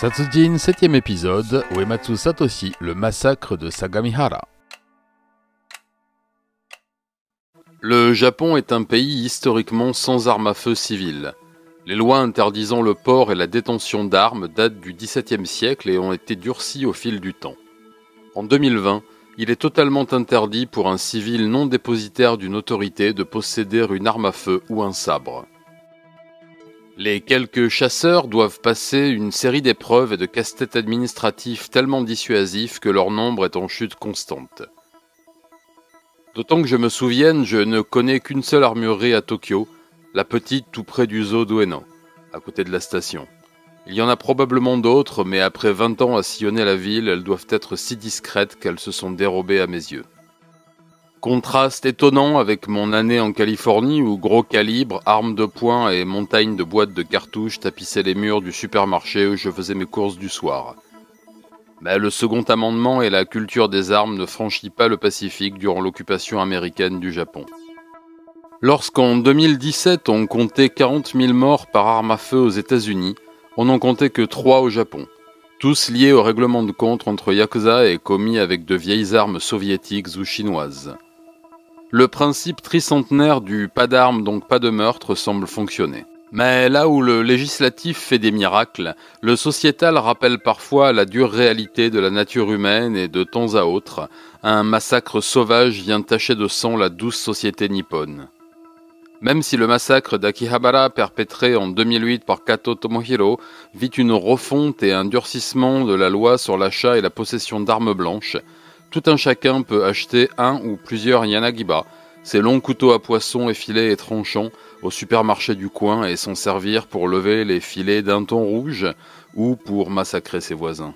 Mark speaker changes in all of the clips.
Speaker 1: Satsujin 7ème épisode, Uematsu Satoshi, le massacre de Sagamihara. Le Japon est un pays historiquement sans armes à feu civiles. Les lois interdisant le port et la détention d'armes datent du XVIIe siècle et ont été durcies au fil du temps. En 2020, il est totalement interdit pour un civil non dépositaire d'une autorité de posséder une arme à feu ou un sabre. Les quelques chasseurs doivent passer une série d'épreuves et de casse-têtes administratifs tellement dissuasifs que leur nombre est en chute constante. D'autant que je me souvienne, je ne connais qu'une seule armurerie à Tokyo, la petite tout près du zoo d'Ueno, à côté de la station. Il y en a probablement d'autres, mais après 20 ans à sillonner la ville, elles doivent être si discrètes qu'elles se sont dérobées à mes yeux. Contraste étonnant avec mon année en Californie où gros calibre, armes de poing et montagnes de boîtes de cartouches tapissaient les murs du supermarché où je faisais mes courses du soir. Mais le second amendement et la culture des armes ne franchit pas le Pacifique durant l'occupation américaine du Japon. Lorsqu'en 2017 on comptait 40 000 morts par arme à feu aux États-Unis, on n'en comptait que 3 au Japon, tous liés au règlement de compte entre Yakuza et commis avec de vieilles armes soviétiques ou chinoises. Le principe tricentenaire du pas d'armes donc pas de meurtre semble fonctionner. Mais là où le législatif fait des miracles, le sociétal rappelle parfois la dure réalité de la nature humaine et de temps à autre, un massacre sauvage vient tacher de sang la douce société nippone. Même si le massacre d'Akihabara perpétré en 2008 par Kato Tomohiro vit une refonte et un durcissement de la loi sur l'achat et la possession d'armes blanches, tout un chacun peut acheter un ou plusieurs Yanagiba, ces longs couteaux à poisson effilés et tranchants, au supermarché du coin et s'en servir pour lever les filets d'un ton rouge ou pour massacrer ses voisins.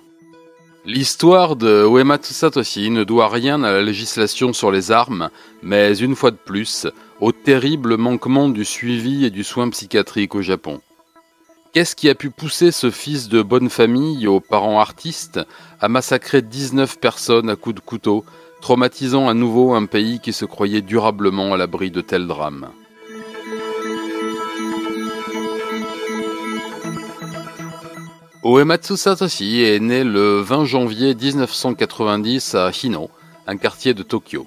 Speaker 1: L'histoire de Uematsu Satoshi ne doit rien à la législation sur les armes, mais une fois de plus, au terrible manquement du suivi et du soin psychiatrique au Japon. Qu'est-ce qui a pu pousser ce fils de bonne famille aux parents artistes à massacrer 19 personnes à coups de couteau, traumatisant à nouveau un pays qui se croyait durablement à l'abri de tels drames? Uematsu Satoshi est né le 20 janvier 1990 à Hino, un quartier de Tokyo.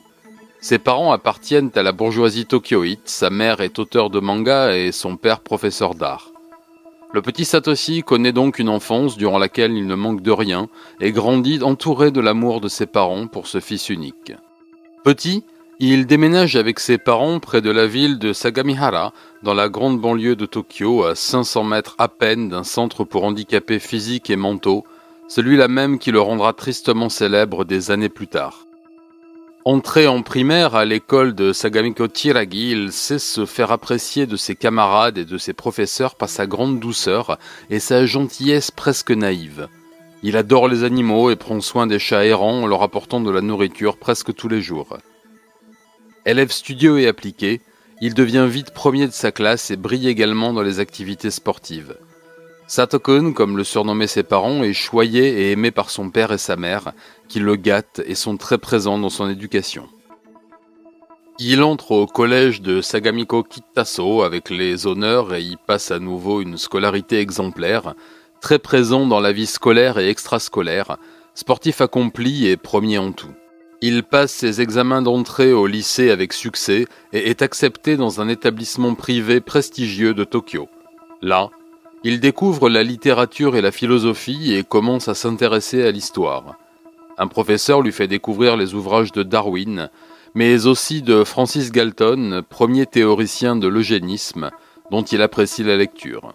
Speaker 1: Ses parents appartiennent à la bourgeoisie tokyoïte, sa mère est auteur de manga et son père professeur d'art. Le petit Satoshi connaît donc une enfance durant laquelle il ne manque de rien et grandit entouré de l'amour de ses parents pour ce fils unique. Petit, il déménage avec ses parents près de la ville de Sagamihara, dans la grande banlieue de Tokyo, à 500 mètres à peine d'un centre pour handicapés physiques et mentaux, celui-là même qui le rendra tristement célèbre des années plus tard. Entré en primaire à l'école de Sagamiko Chiragi, il sait se faire apprécier de ses camarades et de ses professeurs par sa grande douceur et sa gentillesse presque naïve. Il adore les animaux et prend soin des chats errants en leur apportant de la nourriture presque tous les jours. Élève studieux et appliqué, il devient vite premier de sa classe et brille également dans les activités sportives. Satokun, comme le surnommaient ses parents, est choyé et aimé par son père et sa mère, qui le gâtent et sont très présents dans son éducation. Il entre au collège de Sagamiko Kitaso avec les honneurs et y passe à nouveau une scolarité exemplaire, très présent dans la vie scolaire et extrascolaire, sportif accompli et premier en tout. Il passe ses examens d'entrée au lycée avec succès et est accepté dans un établissement privé prestigieux de Tokyo. Là, il découvre la littérature et la philosophie et commence à s'intéresser à l'histoire. Un professeur lui fait découvrir les ouvrages de Darwin, mais aussi de Francis Galton, premier théoricien de l'eugénisme, dont il apprécie la lecture.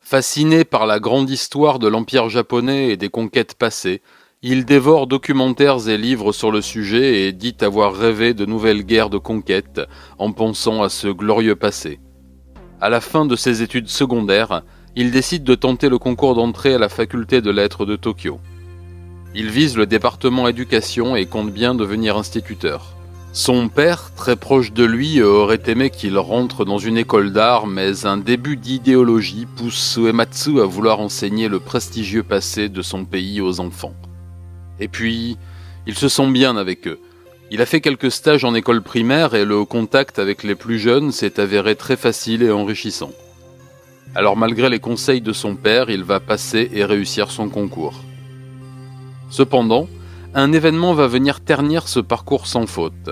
Speaker 1: Fasciné par la grande histoire de l'Empire japonais et des conquêtes passées, il dévore documentaires et livres sur le sujet et dit avoir rêvé de nouvelles guerres de conquête en pensant à ce glorieux passé. À la fin de ses études secondaires, il décide de tenter le concours d'entrée à la faculté de lettres de Tokyo. Il vise le département éducation et compte bien devenir instituteur. Son père, très proche de lui, aurait aimé qu'il rentre dans une école d'art, mais un début d'idéologie pousse Suematsu à vouloir enseigner le prestigieux passé de son pays aux enfants. Et puis, il se sent bien avec eux. Il a fait quelques stages en école primaire et le contact avec les plus jeunes s'est avéré très facile et enrichissant. Alors malgré les conseils de son père, il va passer et réussir son concours. Cependant, un événement va venir ternir ce parcours sans faute.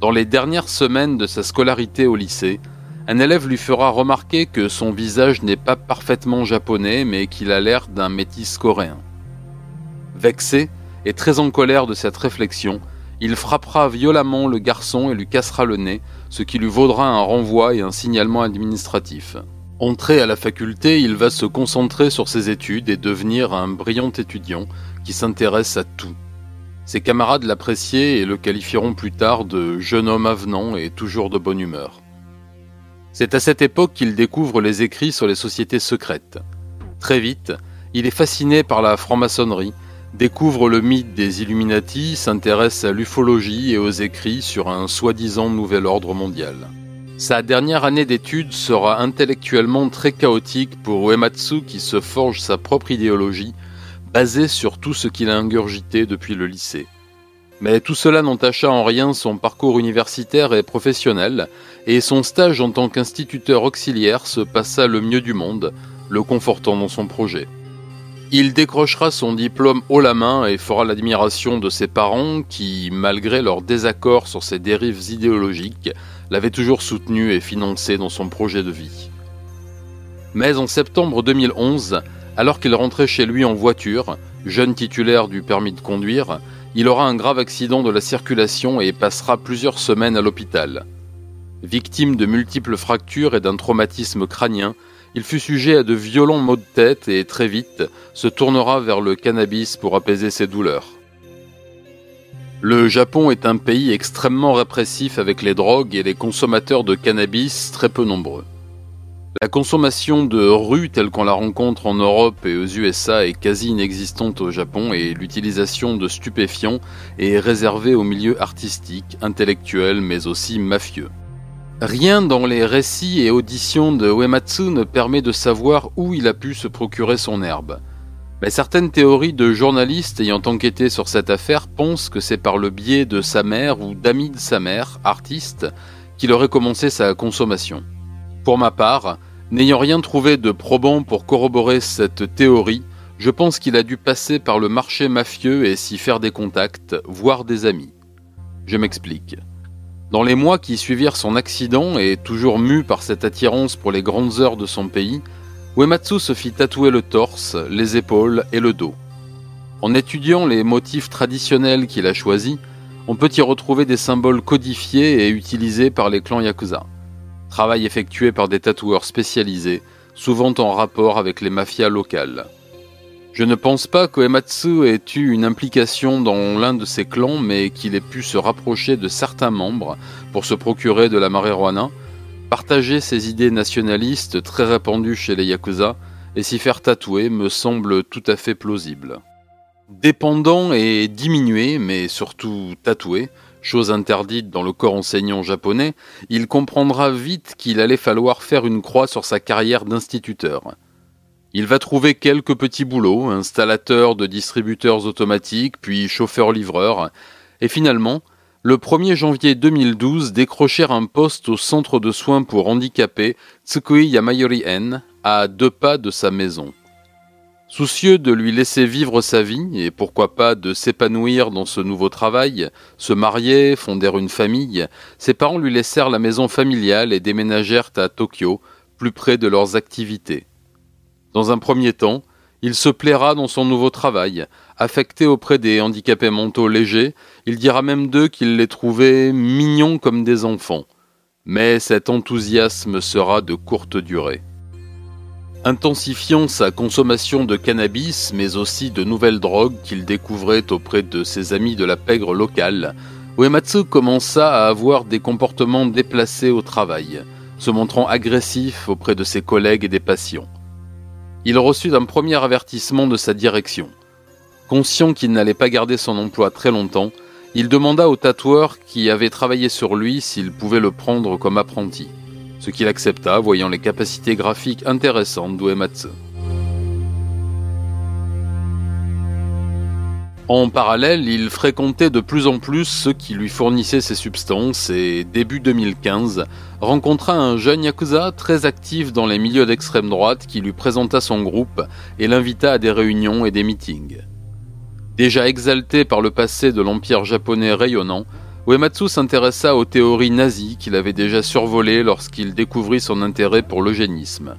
Speaker 1: Dans les dernières semaines de sa scolarité au lycée, un élève lui fera remarquer que son visage n'est pas parfaitement japonais mais qu'il a l'air d'un métis coréen. Vexé et très en colère de cette réflexion, il frappera violemment le garçon et lui cassera le nez, ce qui lui vaudra un renvoi et un signalement administratif. Entré à la faculté, il va se concentrer sur ses études et devenir un brillant étudiant qui s'intéresse à tout. Ses camarades l'appréciaient et le qualifieront plus tard de jeune homme avenant et toujours de bonne humeur. C'est à cette époque qu'il découvre les écrits sur les sociétés secrètes. Très vite, il est fasciné par la franc-maçonnerie, découvre le mythe des Illuminati, s'intéresse à l'ufologie et aux écrits sur un soi-disant nouvel ordre mondial. Sa dernière année d'études sera intellectuellement très chaotique pour Uematsu qui se forge sa propre idéologie basée sur tout ce qu'il a ingurgité depuis le lycée. Mais tout cela n'entacha en rien son parcours universitaire et professionnel, et son stage en tant qu'instituteur auxiliaire se passa le mieux du monde, le confortant dans son projet. Il décrochera son diplôme haut la main et fera l'admiration de ses parents qui, malgré leur désaccord sur ses dérives idéologiques, l'avait toujours soutenu et financé dans son projet de vie. Mais en septembre 2011, alors qu'il rentrait chez lui en voiture, jeune titulaire du permis de conduire, il aura un grave accident de la circulation et passera plusieurs semaines à l'hôpital. Victime de multiples fractures et d'un traumatisme crânien, il fut sujet à de violents maux de tête et très vite se tournera vers le cannabis pour apaiser ses douleurs. Le Japon est un pays extrêmement répressif avec les drogues et les consommateurs de cannabis très peu nombreux. La consommation de rue telle qu'on la rencontre en Europe et aux USA est quasi inexistante au Japon et l'utilisation de stupéfiants est réservée au milieu artistique, intellectuel mais aussi mafieux. Rien dans les récits et auditions de Uematsu ne permet de savoir où il a pu se procurer son herbe. Mais certaines théories de journalistes ayant enquêté sur cette affaire pensent que c'est par le biais de sa mère ou d'amis de sa mère, artiste, qu'il aurait commencé sa consommation. Pour ma part, n'ayant rien trouvé de probant pour corroborer cette théorie, je pense qu'il a dû passer par le marché mafieux et s'y faire des contacts, voire des amis. Je m'explique. Dans les mois qui suivirent son accident et toujours mu par cette attirance pour les grandes heures de son pays, Uematsu se fit tatouer le torse, les épaules et le dos. En étudiant les motifs traditionnels qu'il a choisis, on peut y retrouver des symboles codifiés et utilisés par les clans Yakuza. Travail effectué par des tatoueurs spécialisés, souvent en rapport avec les mafias locales. Je ne pense pas qu'Uematsu ait eu une implication dans l'un de ces clans, mais qu'il ait pu se rapprocher de certains membres pour se procurer de la marijuana, Partager ces idées nationalistes très répandues chez les Yakuza et s'y faire tatouer me semble tout à fait plausible. Dépendant et diminué, mais surtout tatoué, chose interdite dans le corps enseignant japonais, il comprendra vite qu'il allait falloir faire une croix sur sa carrière d'instituteur. Il va trouver quelques petits boulots, installateur de distributeurs automatiques, puis chauffeur-livreur, et finalement, le 1er janvier 2012 décrocher un poste au centre de soins pour handicapés Tsukui Yamayori-en, à deux pas de sa maison. Soucieux de lui laisser vivre sa vie et pourquoi pas de s'épanouir dans ce nouveau travail, se marier, fonder une famille, ses parents lui laissèrent la maison familiale et déménagèrent à Tokyo, plus près de leurs activités. Dans un premier temps, il se plaira dans son nouveau travail. Affecté auprès des handicapés mentaux légers, il dira même d'eux qu'il les trouvait mignons comme des enfants. Mais cet enthousiasme sera de courte durée. Intensifiant sa consommation de cannabis, mais aussi de nouvelles drogues qu'il découvrait auprès de ses amis de la pègre locale, Uematsu commença à avoir des comportements déplacés au travail, se montrant agressif auprès de ses collègues et des patients il reçut un premier avertissement de sa direction. Conscient qu'il n'allait pas garder son emploi très longtemps, il demanda au tatoueur qui avait travaillé sur lui s'il pouvait le prendre comme apprenti, ce qu'il accepta voyant les capacités graphiques intéressantes d'Uematsu. En parallèle, il fréquentait de plus en plus ceux qui lui fournissaient ces substances et, début 2015, rencontra un jeune Yakuza très actif dans les milieux d'extrême droite qui lui présenta son groupe et l'invita à des réunions et des meetings. Déjà exalté par le passé de l'empire japonais rayonnant, Uematsu s'intéressa aux théories nazies qu'il avait déjà survolées lorsqu'il découvrit son intérêt pour l'eugénisme.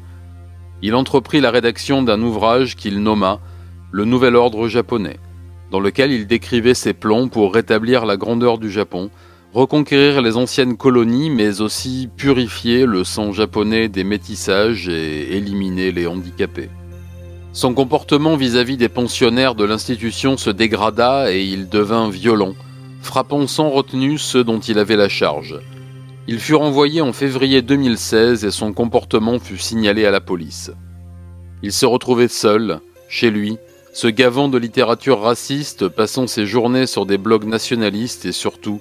Speaker 1: Il entreprit la rédaction d'un ouvrage qu'il nomma Le Nouvel Ordre japonais dans lequel il décrivait ses plans pour rétablir la grandeur du Japon, reconquérir les anciennes colonies, mais aussi purifier le sang japonais des métissages et éliminer les handicapés. Son comportement vis-à-vis des pensionnaires de l'institution se dégrada et il devint violent, frappant sans retenue ceux dont il avait la charge. Il fut renvoyé en février 2016 et son comportement fut signalé à la police. Il se retrouvait seul, chez lui, se gavant de littérature raciste, passant ses journées sur des blogs nationalistes et surtout,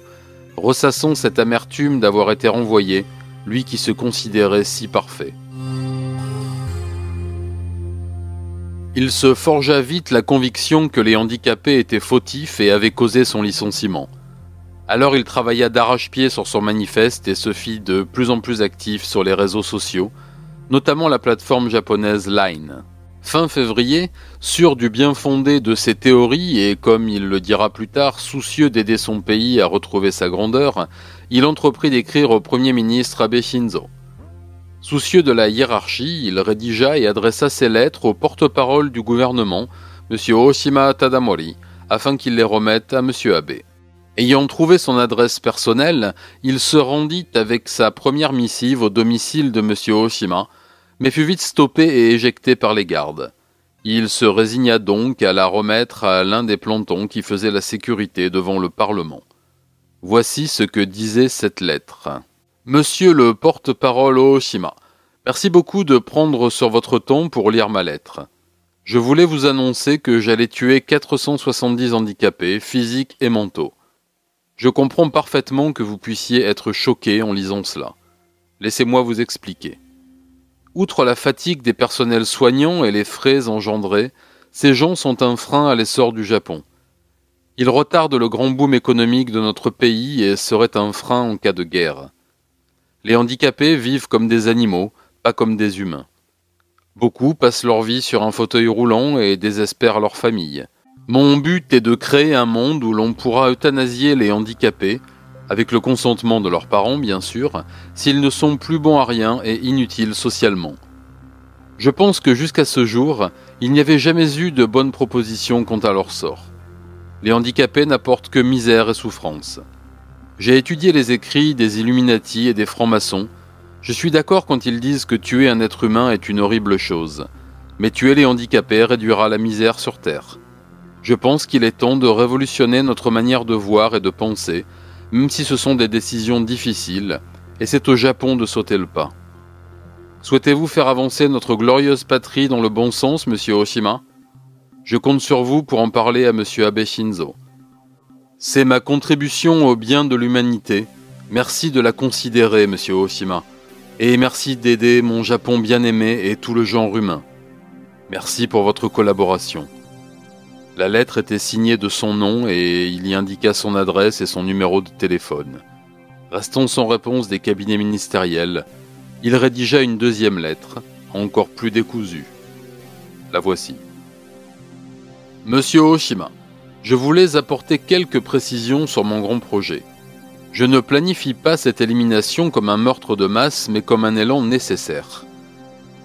Speaker 1: ressassant cette amertume d'avoir été renvoyé, lui qui se considérait si parfait. Il se forgea vite la conviction que les handicapés étaient fautifs et avaient causé son licenciement. Alors il travailla d'arrache-pied sur son manifeste et se fit de plus en plus actif sur les réseaux sociaux, notamment la plateforme japonaise Line. Fin février, sûr du bien fondé de ses théories et comme il le dira plus tard, soucieux d'aider son pays à retrouver sa grandeur, il entreprit d'écrire au Premier ministre Abe Shinzo. Soucieux de la hiérarchie, il rédigea et adressa ses lettres au porte-parole du gouvernement, M. Oshima Tadamori, afin qu'il les remette à M. Abe. Ayant trouvé son adresse personnelle, il se rendit avec sa première missive au domicile de M. Oshima, mais fut vite stoppé et éjecté par les gardes. Il se résigna donc à la remettre à l'un des plantons qui faisait la sécurité devant le Parlement. Voici ce que disait cette lettre. Monsieur le porte-parole Oshima, merci beaucoup de prendre sur votre temps pour lire ma lettre. Je voulais vous annoncer que j'allais tuer 470 handicapés, physiques et mentaux. Je comprends parfaitement que vous puissiez être choqué en lisant cela. Laissez-moi vous expliquer. Outre la fatigue des personnels soignants et les frais engendrés, ces gens sont un frein à l'essor du Japon. Ils retardent le grand boom économique de notre pays et seraient un frein en cas de guerre. Les handicapés vivent comme des animaux, pas comme des humains. Beaucoup passent leur vie sur un fauteuil roulant et désespèrent leur famille. Mon but est de créer un monde où l'on pourra euthanasier les handicapés, avec le consentement de leurs parents bien sûr, s'ils ne sont plus bons à rien et inutiles socialement. Je pense que jusqu'à ce jour, il n'y avait jamais eu de bonnes propositions quant à leur sort. Les handicapés n'apportent que misère et souffrance. J'ai étudié les écrits des Illuminati et des francs-maçons. Je suis d'accord quand ils disent que tuer un être humain est une horrible chose, mais tuer les handicapés réduira la misère sur Terre. Je pense qu'il est temps de révolutionner notre manière de voir et de penser, même si ce sont des décisions difficiles, et c'est au Japon de sauter le pas. Souhaitez-vous faire avancer notre glorieuse patrie dans le bon sens, monsieur Oshima Je compte sur vous pour en parler à monsieur Abe Shinzo. C'est ma contribution au bien de l'humanité. Merci de la considérer, monsieur Oshima. Et merci d'aider mon Japon bien-aimé et tout le genre humain. Merci pour votre collaboration. La lettre était signée de son nom et il y indiqua son adresse et son numéro de téléphone. Restant sans réponse des cabinets ministériels, il rédigea une deuxième lettre, encore plus décousue. La voici. Monsieur Oshima, je voulais apporter quelques précisions sur mon grand projet. Je ne planifie pas cette élimination comme un meurtre de masse, mais comme un élan nécessaire.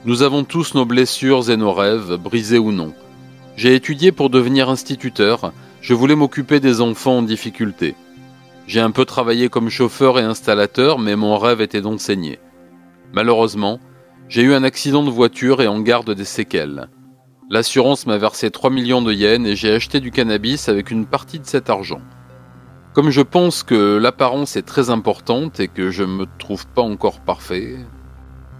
Speaker 1: Nous avons tous nos blessures et nos rêves, brisés ou non. J'ai étudié pour devenir instituteur, je voulais m'occuper des enfants en difficulté. J'ai un peu travaillé comme chauffeur et installateur, mais mon rêve était d'enseigner. Malheureusement, j'ai eu un accident de voiture et en garde des séquelles. L'assurance m'a versé 3 millions de yens et j'ai acheté du cannabis avec une partie de cet argent. Comme je pense que l'apparence est très importante et que je ne me trouve pas encore parfait,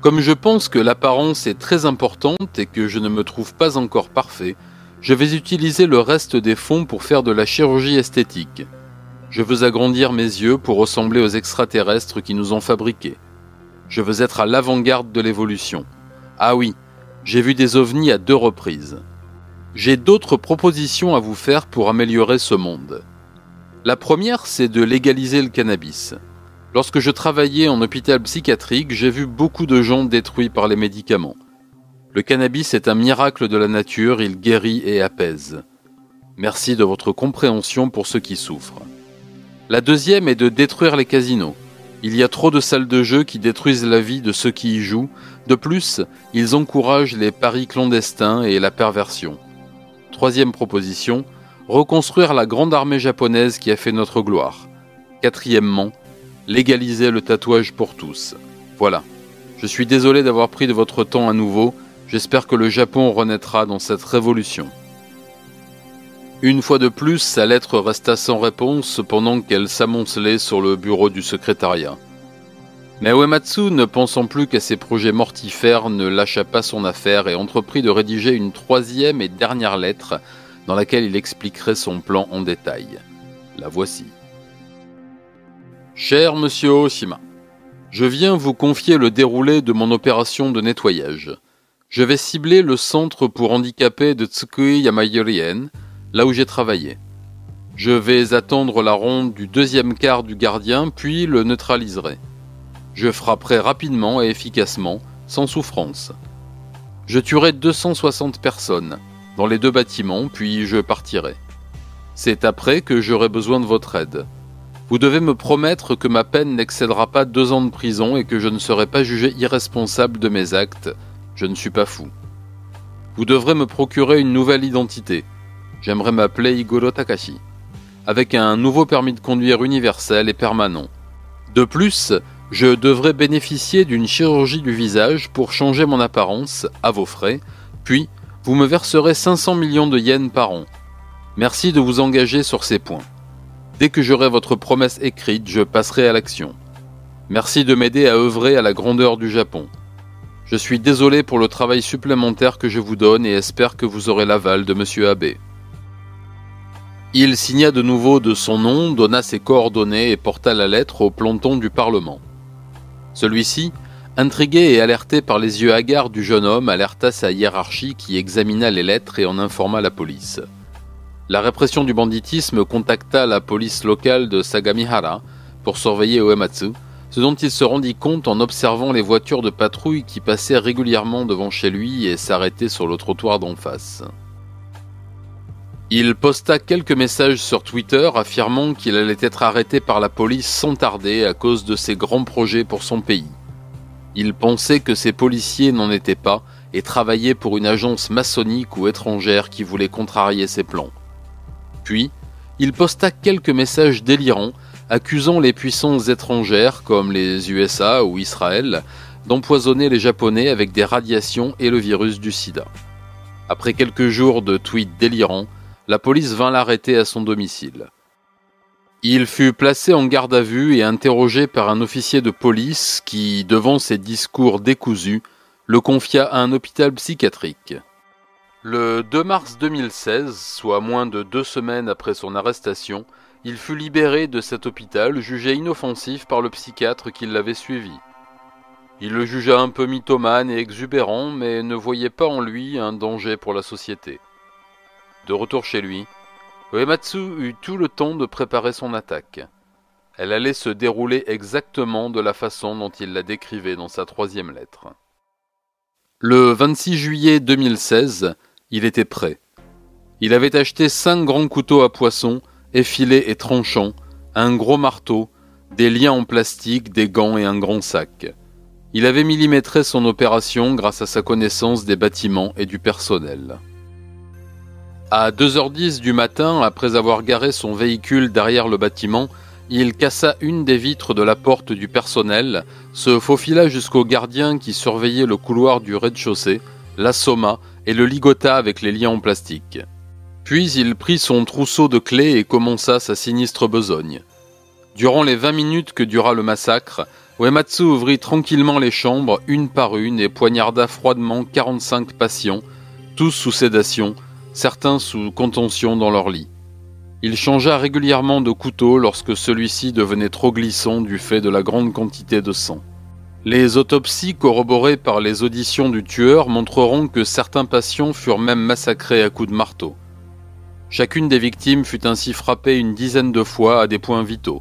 Speaker 1: comme je pense que l'apparence est très importante et que je ne me trouve pas encore parfait, je vais utiliser le reste des fonds pour faire de la chirurgie esthétique. Je veux agrandir mes yeux pour ressembler aux extraterrestres qui nous ont fabriqués. Je veux être à l'avant-garde de l'évolution. Ah oui, j'ai vu des ovnis à deux reprises. J'ai d'autres propositions à vous faire pour améliorer ce monde. La première, c'est de légaliser le cannabis. Lorsque je travaillais en hôpital psychiatrique, j'ai vu beaucoup de gens détruits par les médicaments. Le cannabis est un miracle de la nature, il guérit et apaise. Merci de votre compréhension pour ceux qui souffrent. La deuxième est de détruire les casinos. Il y a trop de salles de jeu qui détruisent la vie de ceux qui y jouent. De plus, ils encouragent les paris clandestins et la perversion. Troisième proposition, reconstruire la grande armée japonaise qui a fait notre gloire. Quatrièmement, légaliser le tatouage pour tous. Voilà. Je suis désolé d'avoir pris de votre temps à nouveau. J'espère que le Japon renaîtra dans cette révolution. Une fois de plus, sa lettre resta sans réponse pendant qu'elle s'amoncelait sur le bureau du secrétariat. Mais Uematsu, ne pensant plus qu'à ses projets mortifères, ne lâcha pas son affaire et entreprit de rédiger une troisième et dernière lettre dans laquelle il expliquerait son plan en détail. La voici. Cher monsieur Oshima, je viens vous confier le déroulé de mon opération de nettoyage. Je vais cibler le centre pour handicapés de Tsukui Yamayorien, là où j'ai travaillé. Je vais attendre la ronde du deuxième quart du gardien, puis le neutraliserai. Je frapperai rapidement et efficacement, sans souffrance. Je tuerai 260 personnes dans les deux bâtiments, puis je partirai. C'est après que j'aurai besoin de votre aide. Vous devez me promettre que ma peine n'excédera pas deux ans de prison et que je ne serai pas jugé irresponsable de mes actes. Je ne suis pas fou. Vous devrez me procurer une nouvelle identité, J'aimerais m'appeler Igoro Takashi, avec un nouveau permis de conduire universel et permanent. De plus, je devrais bénéficier d'une chirurgie du visage pour changer mon apparence, à vos frais, puis vous me verserez 500 millions de yens par an. Merci de vous engager sur ces points. Dès que j'aurai votre promesse écrite, je passerai à l'action. Merci de m'aider à œuvrer à la grandeur du Japon. Je suis désolé pour le travail supplémentaire que je vous donne et espère que vous aurez l'aval de M. Abbé. Il signa de nouveau de son nom, donna ses coordonnées et porta la lettre au planton du Parlement. Celui-ci, intrigué et alerté par les yeux hagards du jeune homme, alerta sa hiérarchie qui examina les lettres et en informa la police. La répression du banditisme contacta la police locale de Sagamihara pour surveiller Uematsu, ce dont il se rendit compte en observant les voitures de patrouille qui passaient régulièrement devant chez lui et s'arrêtaient sur le trottoir d'en face. Il posta quelques messages sur Twitter affirmant qu'il allait être arrêté par la police sans tarder à cause de ses grands projets pour son pays. Il pensait que ces policiers n'en étaient pas et travaillaient pour une agence maçonnique ou étrangère qui voulait contrarier ses plans. Puis, il posta quelques messages délirants accusant les puissances étrangères comme les USA ou Israël d'empoisonner les Japonais avec des radiations et le virus du sida. Après quelques jours de tweets délirants, la police vint l'arrêter à son domicile. Il fut placé en garde à vue et interrogé par un officier de police qui, devant ses discours décousus, le confia à un hôpital psychiatrique. Le 2 mars 2016, soit moins de deux semaines après son arrestation, il fut libéré de cet hôpital jugé inoffensif par le psychiatre qui l'avait suivi. Il le jugea un peu mythomane et exubérant, mais ne voyait pas en lui un danger pour la société. De retour chez lui, Uematsu eut tout le temps de préparer son attaque. Elle allait se dérouler exactement de la façon dont il la décrivait dans sa troisième lettre. Le 26 juillet 2016, il était prêt. Il avait acheté cinq grands couteaux à poisson, effilés et tranchants, un gros marteau, des liens en plastique, des gants et un grand sac. Il avait millimétré son opération grâce à sa connaissance des bâtiments et du personnel. À 2h10 du matin, après avoir garé son véhicule derrière le bâtiment, il cassa une des vitres de la porte du personnel, se faufila jusqu'au gardien qui surveillait le couloir du rez-de-chaussée, l'assomma et le ligota avec les liens en plastique. Puis il prit son trousseau de clés et commença sa sinistre besogne. Durant les 20 minutes que dura le massacre, Uematsu ouvrit tranquillement les chambres une par une et poignarda froidement 45 patients, tous sous sédation, certains sous contention dans leur lit. Il changea régulièrement de couteau lorsque celui-ci devenait trop glissant du fait de la grande quantité de sang. Les autopsies corroborées par les auditions du tueur montreront que certains patients furent même massacrés à coups de marteau. Chacune des victimes fut ainsi frappée une dizaine de fois à des points vitaux.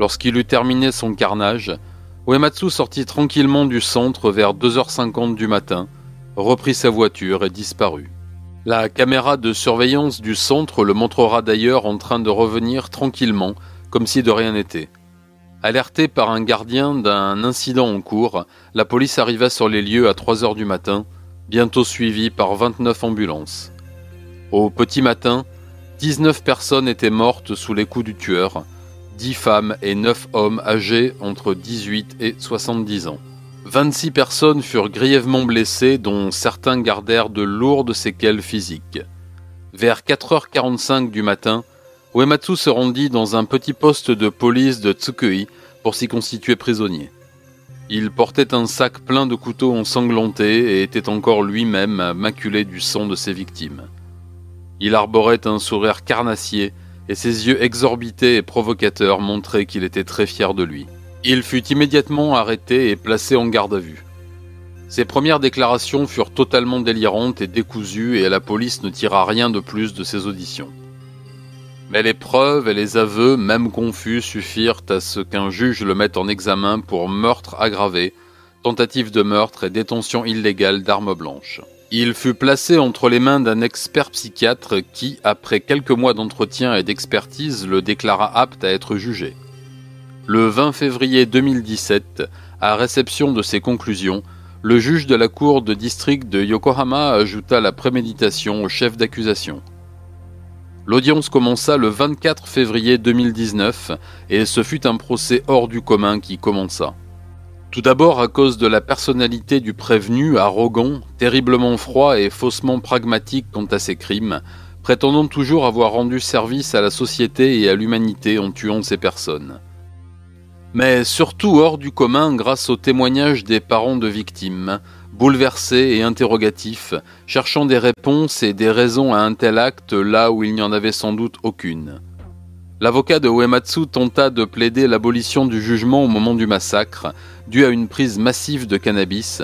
Speaker 1: Lorsqu'il eut terminé son carnage, Uematsu sortit tranquillement du centre vers 2h50 du matin, reprit sa voiture et disparut. La caméra de surveillance du centre le montrera d'ailleurs en train de revenir tranquillement, comme si de rien n'était. Alerté par un gardien d'un incident en cours, la police arriva sur les lieux à 3 heures du matin, bientôt suivie par 29 ambulances. Au petit matin, 19 personnes étaient mortes sous les coups du tueur, 10 femmes et 9 hommes âgés entre 18 et 70 ans. 26 personnes furent grièvement blessées, dont certains gardèrent de lourdes séquelles physiques. Vers 4h45 du matin, Uematsu se rendit dans un petit poste de police de Tsukui pour s'y constituer prisonnier. Il portait un sac plein de couteaux ensanglantés et était encore lui-même maculé du sang de ses victimes. Il arborait un sourire carnassier et ses yeux exorbités et provocateurs montraient qu'il était très fier de lui. Il fut immédiatement arrêté et placé en garde à vue. Ses premières déclarations furent totalement délirantes et décousues et la police ne tira rien de plus de ses auditions. Mais les preuves et les aveux, même confus, suffirent à ce qu'un juge le mette en examen pour meurtre aggravé, tentative de meurtre et détention illégale d'armes blanches. Il fut placé entre les mains d'un expert psychiatre qui, après quelques mois d'entretien et d'expertise, le déclara apte à être jugé. Le 20 février 2017, à réception de ses conclusions, le juge de la cour de district de Yokohama ajouta la préméditation au chef d'accusation. L'audience commença le 24 février 2019 et ce fut un procès hors du commun qui commença. Tout d'abord à cause de la personnalité du prévenu, arrogant, terriblement froid et faussement pragmatique quant à ses crimes, prétendant toujours avoir rendu service à la société et à l'humanité en tuant ces personnes. Mais surtout hors du commun grâce aux témoignages des parents de victimes, bouleversés et interrogatifs, cherchant des réponses et des raisons à un tel acte là où il n'y en avait sans doute aucune. L'avocat de Uematsu tenta de plaider l'abolition du jugement au moment du massacre, dû à une prise massive de cannabis,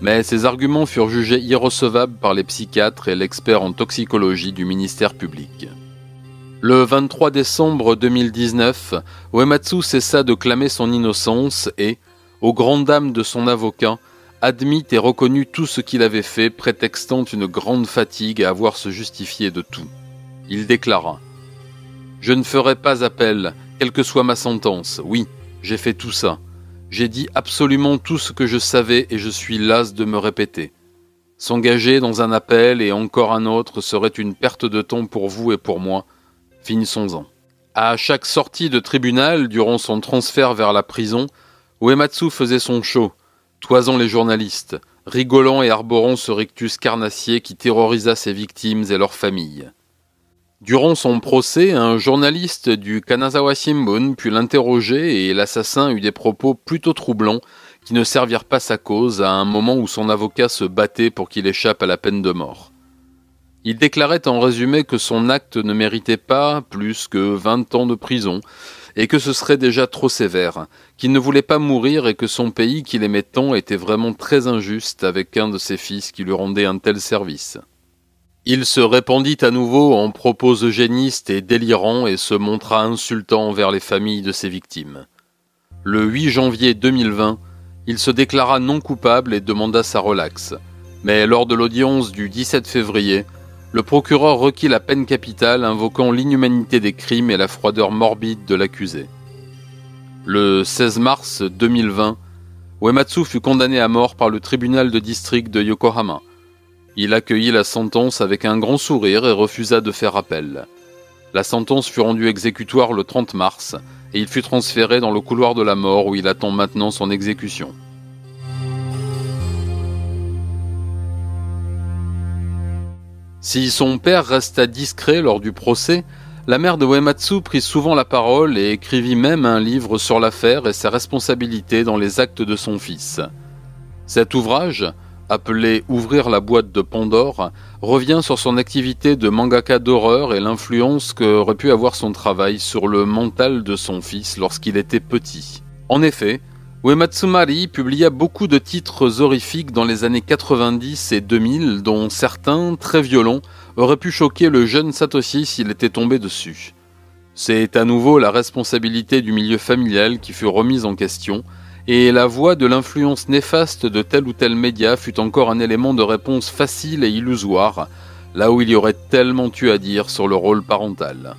Speaker 1: mais ses arguments furent jugés irrecevables par les psychiatres et l'expert en toxicologie du ministère public. Le 23 décembre 2019, Uematsu cessa de clamer son innocence et, aux grandes dames de son avocat, admit et reconnut tout ce qu'il avait fait, prétextant une grande fatigue à avoir se justifier de tout. Il déclara je ne ferai pas appel, quelle que soit ma sentence. Oui, j'ai fait tout ça. J'ai dit absolument tout ce que je savais et je suis las de me répéter. S'engager dans un appel et encore un autre serait une perte de temps pour vous et pour moi. Finissons-en. À chaque sortie de tribunal, durant son transfert vers la prison, Uematsu faisait son show, toisant les journalistes, rigolant et arborant ce rictus carnassier qui terrorisa ses victimes et leurs familles. Durant son procès, un journaliste du Kanazawa Shimbun put l'interroger et l'assassin eut des propos plutôt troublants qui ne servirent pas sa cause à un moment où son avocat se battait pour qu'il échappe à la peine de mort. Il déclarait en résumé que son acte ne méritait pas plus que vingt ans de prison, et que ce serait déjà trop sévère, qu'il ne voulait pas mourir et que son pays qu'il aimait tant était vraiment très injuste avec un de ses fils qui lui rendait un tel service. Il se répandit à nouveau en propos eugénistes et délirants et se montra insultant envers les familles de ses victimes. Le 8 janvier 2020, il se déclara non coupable et demanda sa relaxe. Mais lors de l'audience du 17 février, le procureur requit la peine capitale invoquant l'inhumanité des crimes et la froideur morbide de l'accusé. Le 16 mars 2020, Uematsu fut condamné à mort par le tribunal de district de Yokohama. Il accueillit la sentence avec un grand sourire et refusa de faire appel. La sentence fut rendue exécutoire le 30 mars et il fut transféré dans le couloir de la mort où il attend maintenant son exécution. Si son père resta discret lors du procès, la mère de Uematsu prit souvent la parole et écrivit même un livre sur l'affaire et ses responsabilités dans les actes de son fils. Cet ouvrage, appelé Ouvrir la boîte de Pandore, revient sur son activité de mangaka d'horreur et l'influence qu'aurait pu avoir son travail sur le mental de son fils lorsqu'il était petit. En effet, Uematsu Mari publia beaucoup de titres horrifiques dans les années 90 et 2000, dont certains, très violents, auraient pu choquer le jeune Satoshi s'il était tombé dessus. C'est à nouveau la responsabilité du milieu familial qui fut remise en question, et la voix de l'influence néfaste de tel ou tel média fut encore un élément de réponse facile et illusoire, là où il y aurait tellement eu à dire sur le rôle parental.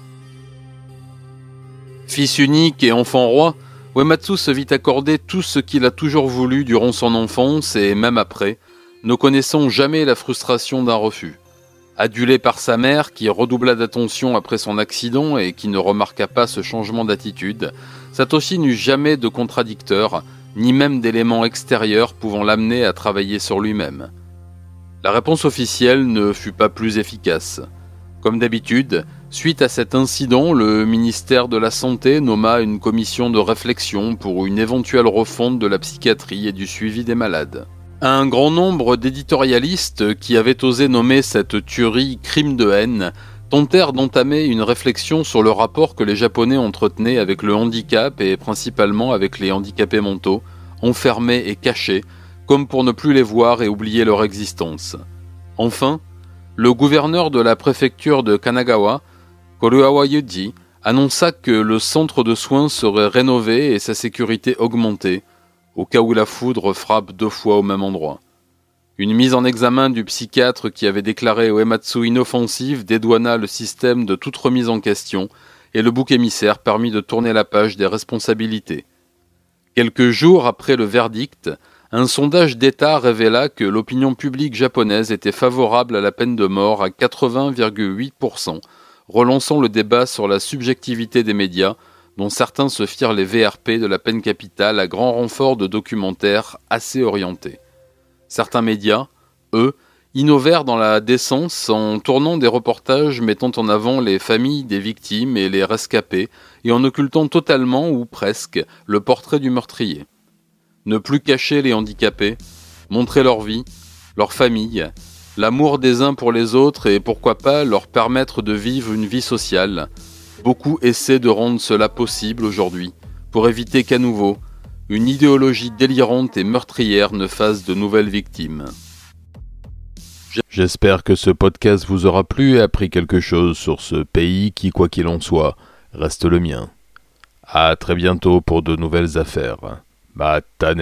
Speaker 1: Fils unique et enfant roi, Uematsu se vit accorder tout ce qu'il a toujours voulu durant son enfance et même après, ne connaissant jamais la frustration d'un refus. Adulé par sa mère, qui redoubla d'attention après son accident et qui ne remarqua pas ce changement d'attitude, Satoshi n'eut jamais de contradicteur, ni même d'éléments extérieurs pouvant l'amener à travailler sur lui-même. La réponse officielle ne fut pas plus efficace. Comme d'habitude, suite à cet incident, le ministère de la Santé nomma une commission de réflexion pour une éventuelle refonte de la psychiatrie et du suivi des malades. Un grand nombre d'éditorialistes qui avaient osé nommer cette tuerie crime de haine tentèrent d'entamer une réflexion sur le rapport que les Japonais entretenaient avec le handicap et principalement avec les handicapés mentaux, enfermés et cachés, comme pour ne plus les voir et oublier leur existence. Enfin, le gouverneur de la préfecture de Kanagawa, Koruawa Yuji, annonça que le centre de soins serait rénové et sa sécurité augmentée, au cas où la foudre frappe deux fois au même endroit. Une mise en examen du psychiatre qui avait déclaré Uematsu inoffensive dédouana le système de toute remise en question et le bouc émissaire permit de tourner la page des responsabilités. Quelques jours après le verdict, un sondage d'État révéla que l'opinion publique japonaise était favorable à la peine de mort à 80,8%, relançant le débat sur la subjectivité des médias dont certains se firent les VRP de la peine capitale à grand renfort de documentaires assez orientés. Certains médias, eux, innovèrent dans la décence en tournant des reportages mettant en avant les familles des victimes et les rescapés et en occultant totalement ou presque le portrait du meurtrier. Ne plus cacher les handicapés, montrer leur vie, leur famille, l'amour des uns pour les autres et pourquoi pas leur permettre de vivre une vie sociale, Beaucoup essaient de rendre cela possible aujourd'hui, pour éviter qu'à nouveau, une idéologie délirante et meurtrière ne fasse de nouvelles victimes.
Speaker 2: J'espère que ce podcast vous aura plu et appris quelque chose sur ce pays qui, quoi qu'il en soit, reste le mien. À très bientôt pour de nouvelles affaires. Matane